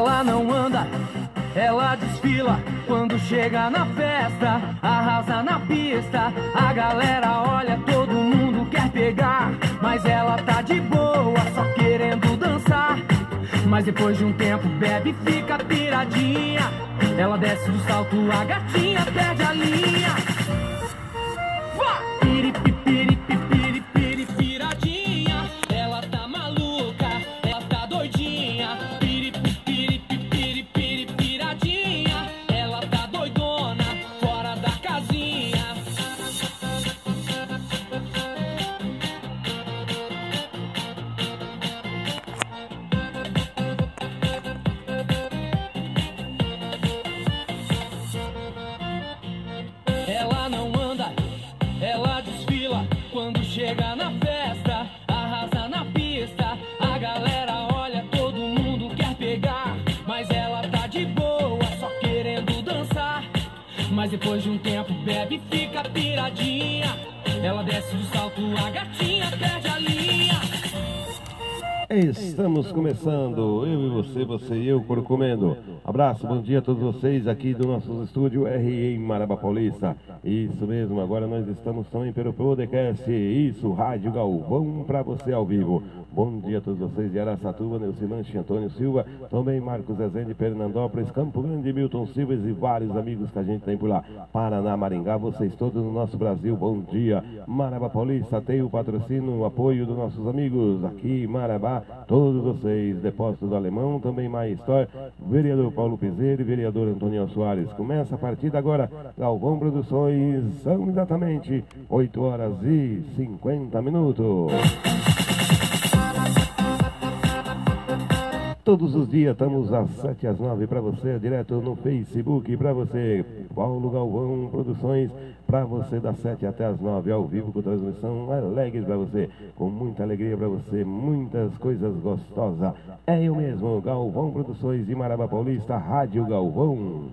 Ela não anda, ela desfila. Quando chega na festa, arrasa na pista. A galera olha, todo mundo quer pegar. Mas ela tá de boa, só querendo dançar. Mas depois de um tempo bebe e fica piradinha. Ela desce do salto, a gatinha perde a linha. Ela não anda, ela desfila. Quando chega na festa, arrasa na pista. A galera olha, todo mundo quer pegar. Mas ela tá de boa, só querendo dançar. Mas depois de um tempo bebe e fica piradinha. Ela desce do salto, a gatinha perde a linha. Estamos começando, eu e você, você e eu, por comendo. Abraço, bom dia a todos vocês aqui do nosso estúdio RI em Maraba Paulista. Isso mesmo, agora nós estamos também pelo podcast, isso, Rádio Galvão para você ao vivo. Bom dia a todos vocês de Araçatuba, Neucilanche, Antônio Silva, também Marcos Rezende, Fernandópolis, Campo Grande, Milton Silves e vários amigos que a gente tem por lá. Paraná, Maringá, vocês todos no nosso Brasil, bom dia. Maraba Paulista tem o patrocínio, o apoio dos nossos amigos aqui Marabá, todos vocês, Depósito do Alemão, também história, vereador Paulo Pizeiro e vereador Antônio Soares. Começa a partida agora, Galvão Produções, são exatamente 8 horas e 50 minutos. Todos os dias estamos às 7 às 9 para você, direto no Facebook para você. Paulo Galvão Produções para você das 7 até as 9 ao vivo com transmissão alegre para você, com muita alegria para você, muitas coisas gostosas. É eu mesmo, Galvão Produções de Maraba Paulista, Rádio Galvão.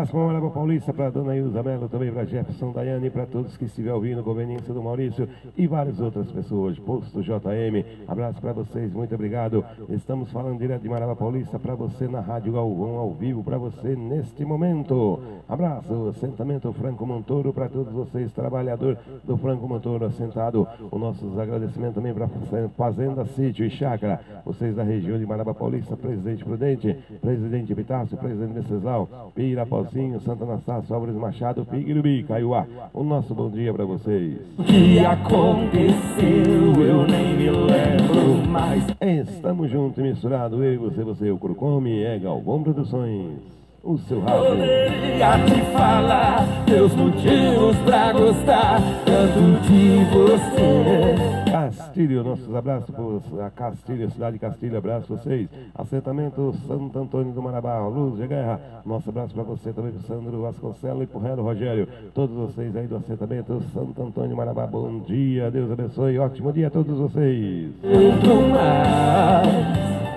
Abraço para Maraba Paulista, para Dona Ilza Mello, também para Jefferson Daiane, para todos que estiver ouvindo, conveniência do Maurício e várias outras pessoas. Posto JM, abraço para vocês, muito obrigado. Estamos falando direto de Maraba Paulista para você na Rádio Galvão ao vivo, para você neste momento. Abraço, assentamento Franco Montoro, para todos vocês, trabalhador do Franco Montoro assentado. O nossos agradecimentos também para Fazenda Sítio e Chácara, vocês da região de Maraba Paulista, Presidente Prudente, Presidente Epitácio, Presidente Venceslau, Pirapozinho, Santa Anastácio, Álvares Machado, Piguirubi, Caiuá. O nosso bom dia para vocês. O que aconteceu eu nem me lembro mais. Estamos juntos e misturados, eu e você, você, o Curcome, é Galvão Produções. O seu rádio. Poderia te falar meus motivos pra gostar tanto de você. Castilho, nossos abraços a Castilho, cidade de Castilho, abraço vocês. Assentamento Santo Antônio do Marabá, Luz de Guerra, nosso abraço para você também, Sandro Vasconcelos e para o Relo Rogério. Todos vocês aí do assentamento Santo Antônio Marabá, bom dia, Deus abençoe, ótimo dia a todos vocês. Muito mais.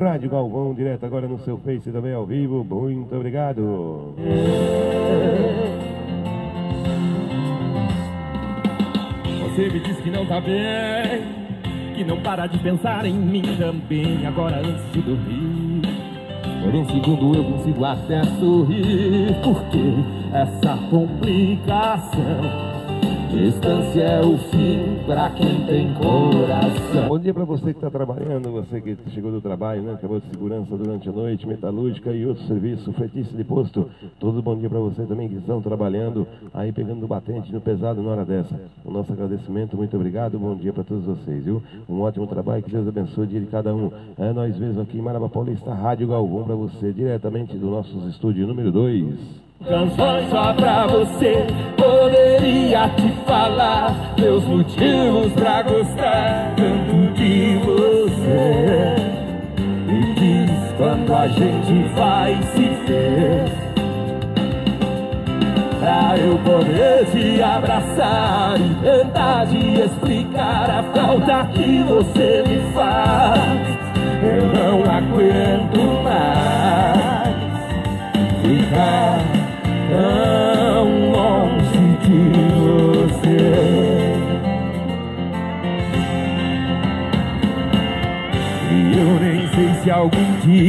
Rádio Galvão, direto agora no seu Face também ao vivo, muito obrigado. Você me diz que não tá bem, que não para de pensar em mim também. Agora antes de dormir, por um segundo eu consigo até sorrir. Porque essa complicação? Distância é o fim pra quem tem coração. Bom dia para você que está trabalhando, você que chegou do trabalho, né? Acabou de segurança durante a noite, metalúrgica e outros serviços, frentista de posto. Todo bom dia para você também que estão trabalhando, aí pegando batente no pesado na hora dessa. O nosso agradecimento, muito obrigado, bom dia para todos vocês, viu? Um ótimo trabalho, que Deus abençoe o dia de cada um. É nós mesmos aqui em Maraba Paulista, Rádio Galvão para você, diretamente do nosso estúdio número 2. Canções só pra você Poderia te falar Meus motivos pra gostar Tanto de você. Me diz quando a gente vai se ver. Pra eu poder te abraçar E tentar te explicar A falta que você me faz. Eu não aguento mais Ficar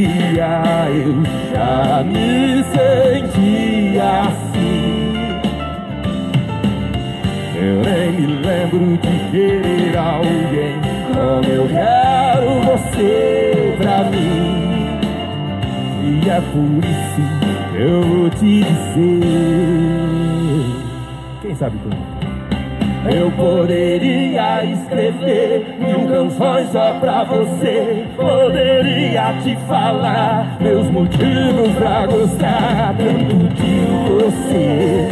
dia eu já me sentia assim. Eu nem me lembro de querer alguém como eu quero você pra mim. E é por isso que eu vou te dizer. Quem sabe tudo? Eu poderia escrever mil canções só pra você. Poderia te falar meus motivos pra gostar tanto de você.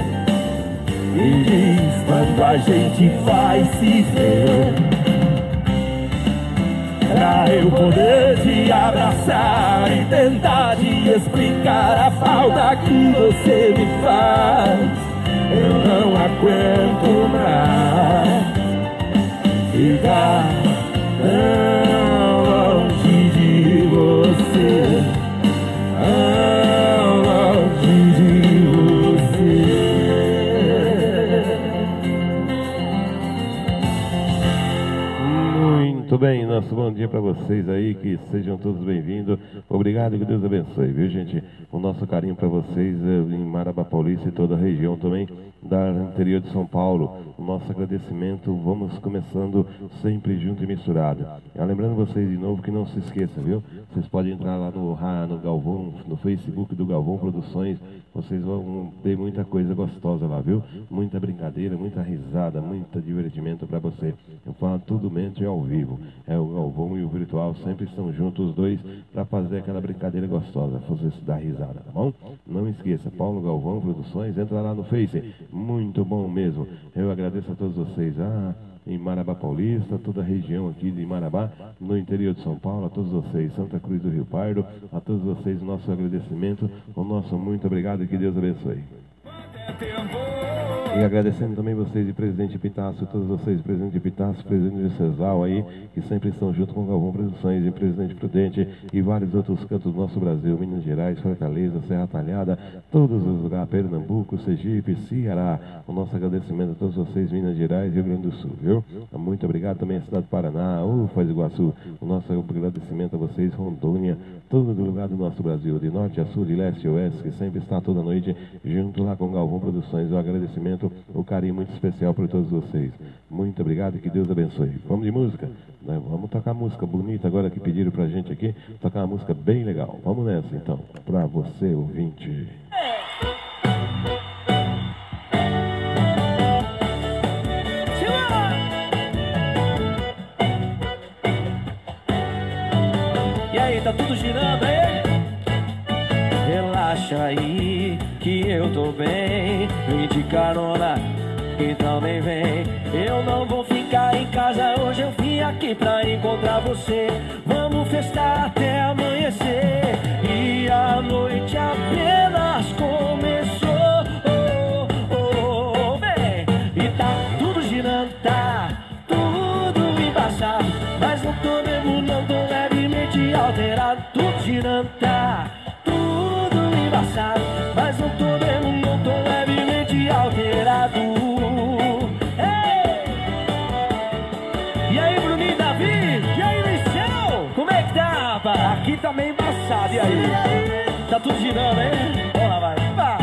E diz quando a gente vai se ver. Pra eu poder te abraçar e tentar te explicar a falta que você me faz não aguento mais. Ficar Nosso bom dia para vocês aí, que sejam todos bem-vindos. Obrigado e que Deus abençoe, viu gente? O nosso carinho para vocês eh, em Marabá Paulista e toda a região também da interior de São Paulo. O nosso agradecimento, vamos começando sempre junto e misturado. Ah, lembrando vocês de novo que não se esqueça, viu? Vocês podem entrar lá no, no Galvão, no Facebook do Galvão Produções, vocês vão ter muita coisa gostosa lá, viu? Muita brincadeira, muita risada, muito divertimento para você. Eu falo tudo mente ao vivo. É o Galvão e o virtual sempre estão juntos os dois para fazer aquela brincadeira gostosa, fazer dar risada, tá bom? Não esqueça, Paulo Galvão Produções, entra lá no Face. Muito bom mesmo. Eu agradeço a todos vocês. Ah, em Marabá Paulista, toda a região aqui de Marabá, no interior de São Paulo, a todos vocês, Santa Cruz do Rio Pardo, a todos vocês, nosso agradecimento, o nosso muito obrigado e que Deus abençoe. E agradecendo também vocês de Presidente Pitácio, todos vocês, Presidente Pitácio, Presidente de aí, que sempre estão junto com Galvão Produções e Presidente Prudente e vários outros cantos do nosso Brasil, Minas Gerais, Fortaleza, Serra Talhada, todos os lugares, Pernambuco, Sergipe, Ceará. O nosso agradecimento a todos vocês, Minas Gerais Rio Grande do Sul, viu? Muito obrigado também à cidade do Paraná, do Iguaçu. O nosso agradecimento a vocês, Rondônia, todo lugar do nosso Brasil, de norte a sul, de leste a oeste, que sempre está toda noite junto lá com Galvão Produções. O agradecimento um carinho muito especial para todos vocês. Muito obrigado e que Deus abençoe. Vamos de música? Né? Vamos tocar música bonita agora que pediram pra gente aqui. Tocar uma música bem legal. Vamos nessa então, pra você, ouvinte. E aí, tá tudo girando aí? Relaxa aí que eu tô bem. De carona, então nem vem. Eu não vou ficar em casa hoje, eu vim aqui pra encontrar você. Vamos festar até amanhecer. E a noite apenas começou. Aí? Tá tudo girando, hein? Vai. Vai.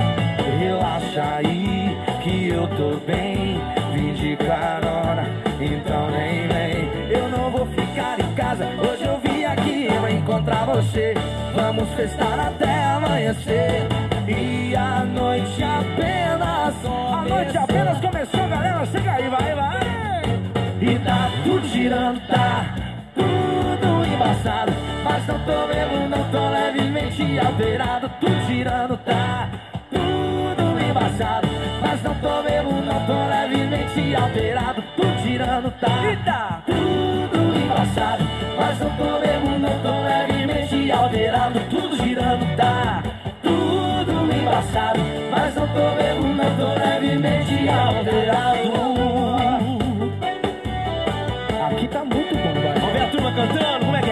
Relaxa aí, que eu tô bem. Vim de carona, então nem vem. Eu não vou ficar em casa, hoje eu vim aqui pra encontrar você. Vamos festar até amanhecer. E a noite apenas começou. A noite apenas começou, galera. Chega aí, vai, vai. E tá tudo girando, tá tudo embaçado. Mas não tô mesmo, não tô levemente alterado. Tudo girando, tá tudo embaçado. Mas não tô mesmo, não tô levemente alterado. Tudo girando, tá, tudo embaçado. Mas não tô mesmo, não tô levemente alterado. Tudo girando, tá tudo embaçado. Mas não tô mesmo, não tô levemente alterado. Aqui tá muito bom, vai. Vamos ver a turma cantando, como é que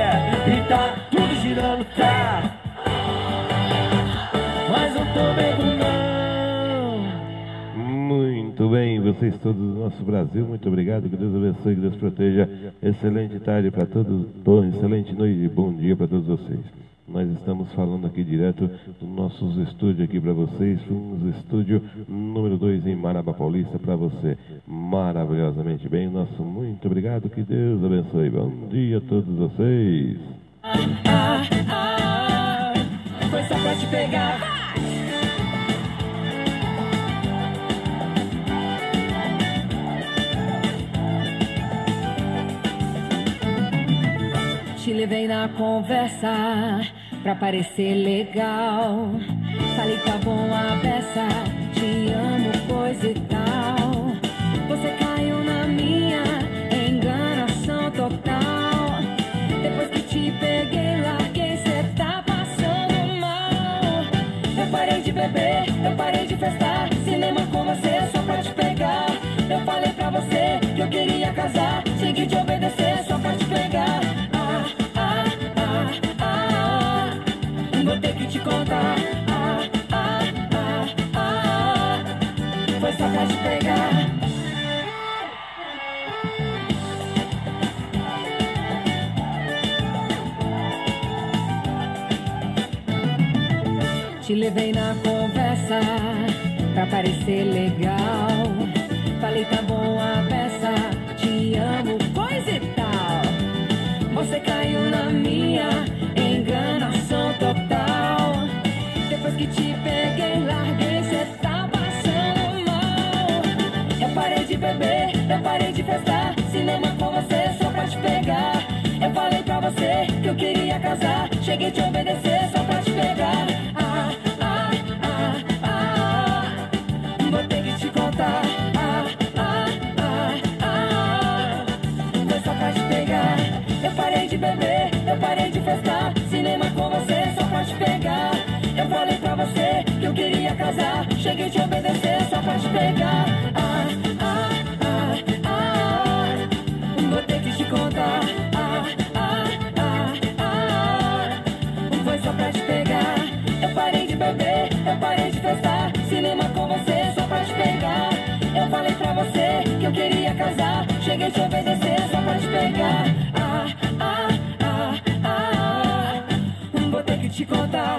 tá tudo girando, tá. Mas não tô não. Muito bem, vocês todos do nosso Brasil, muito obrigado, que Deus abençoe, que Deus proteja. Excelente tarde para todos, excelente noite, bom dia para todos vocês. Nós estamos falando aqui direto dos nossos estúdios aqui para vocês, um estúdio número 2 em Maraba Paulista para você. Maravilhosamente bem, nosso muito obrigado, que Deus abençoe. Bom dia a todos vocês. Foi só pra te pegar. te levei na conversa pra parecer legal. Falei tá bom a peça, te amo, coisa e tal. Casar. Segui te obedecer só pra te pegar. te contar. Ah, ah, ah, ah, foi só pra te pegar. Te levei na conversa pra parecer legal. Eu queria casar. Cheguei te obedecer só pra te pegar. Ah, ah, ah, ah. Vou ter que te contar. Ah, ah, ah, ah. Foi só pra te pegar. Eu parei de beber, eu parei de festar. Cinema com você só pra te pegar. Eu falei pra você que eu queria casar. Eu queria casar. Cheguei te obedecer só pra te pegar. Ah, ah, ah, ah. Vou ter que te contar.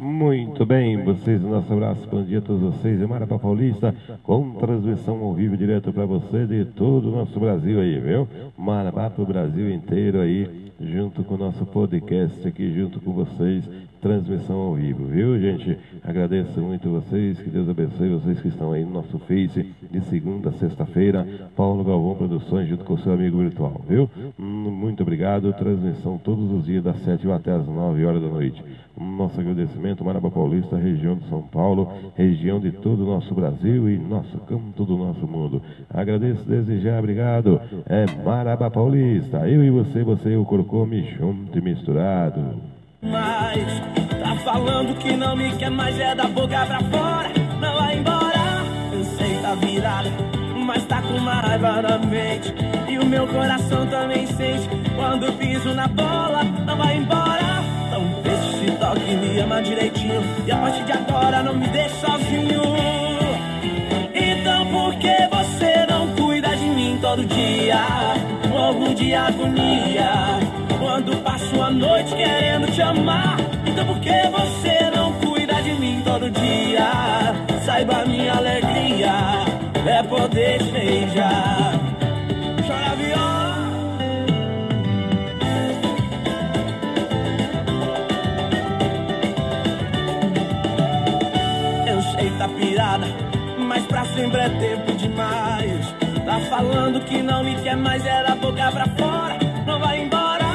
Muito bem, vocês, nosso abraço, bom dia a todos vocês. É Marapá Paulista, com transmissão ao vivo direto para você de todo o nosso Brasil aí, viu? Marapá para o Brasil inteiro aí, junto com o nosso podcast aqui, junto com vocês, transmissão ao vivo, viu, gente? Agradeço muito vocês, que Deus abençoe vocês que estão aí no nosso Face de segunda a sexta-feira. Paulo Galvão Produções, junto com o seu amigo virtual, viu? Hum, muito obrigado. Transmissão todos os dias, das 7 até as 9 horas da noite. Nosso agradecimento, Maraba Paulista, região de São Paulo, região de todo o nosso Brasil e nosso canto do nosso mundo. Agradeço desde já, obrigado. É Maraba Paulista, eu e você, você e o Corcome junto e misturado. Mas tá falando que não me quer mais, é da boca pra fora. Não vai embora, eu sei tá virada, mas tá com uma raiva na mente. E o meu coração também sente quando piso na bola. Não vai embora, deixa toque me ama direitinho. E a partir de agora não me deixe sozinho. Então por que você não cuida de mim todo dia? Morro de agonia quando passo a noite querendo te amar. Então por que você não cuida de mim todo dia? Saiba minha alegria é poder beijar. Sempre é tempo demais. Tá falando que não me quer mais, era boca pra fora. Não vai embora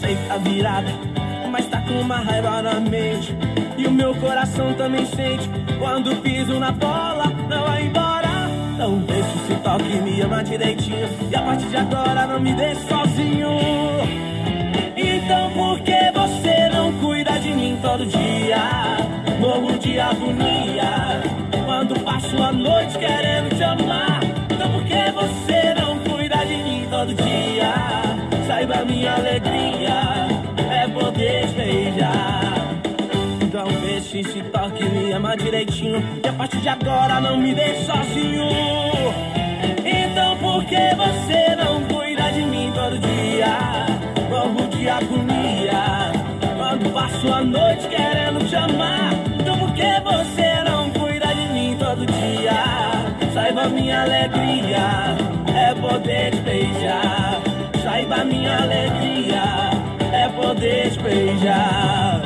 sei tá virada, mas tá com uma raiva na mente. E o meu coração também sente quando piso na bola, não vai embora. Não deixa esse toque me ama direitinho. E a partir de agora não me deixe sozinho. Então por que você não cuida de mim todo dia? Morro de agonia quando passo a noite querendo te amar. Então por que você não cuida de mim todo dia? Saiba minha alegria é poder beijar. Então vê Disse se toque, me ama direitinho. E a partir de agora não me deixe sozinho. Então por que você não cuida de mim todo dia? Morro de agonia. Quando passo a noite querendo te amar. Alegria é poder beijar. Saiba minha alegria é poder beijar.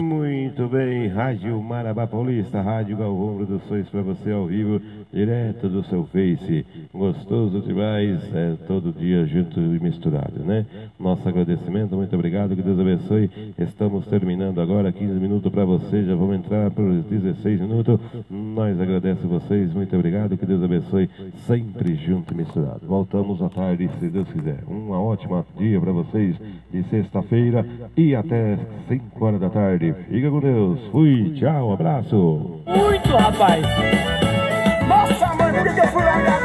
Muito bem, Rádio Marabá Paulista, Rádio Galvão Produções para você ao vivo, direto do seu Face. Gostoso demais, é todo dia junto e misturado, né? Nosso agradecimento, muito obrigado, que Deus abençoe. Estamos terminando agora, 15 minutos para você, já vamos entrar para os 16 minutos. Nós agradecemos vocês, muito obrigado, que Deus abençoe, sempre junto e misturado. Voltamos à tarde, se Deus quiser. Uma ótima dia para vocês de sexta-feira e até 5 horas da tarde. Fica com Deus. Fui, tchau, abraço. Muito, rapaz! wonderful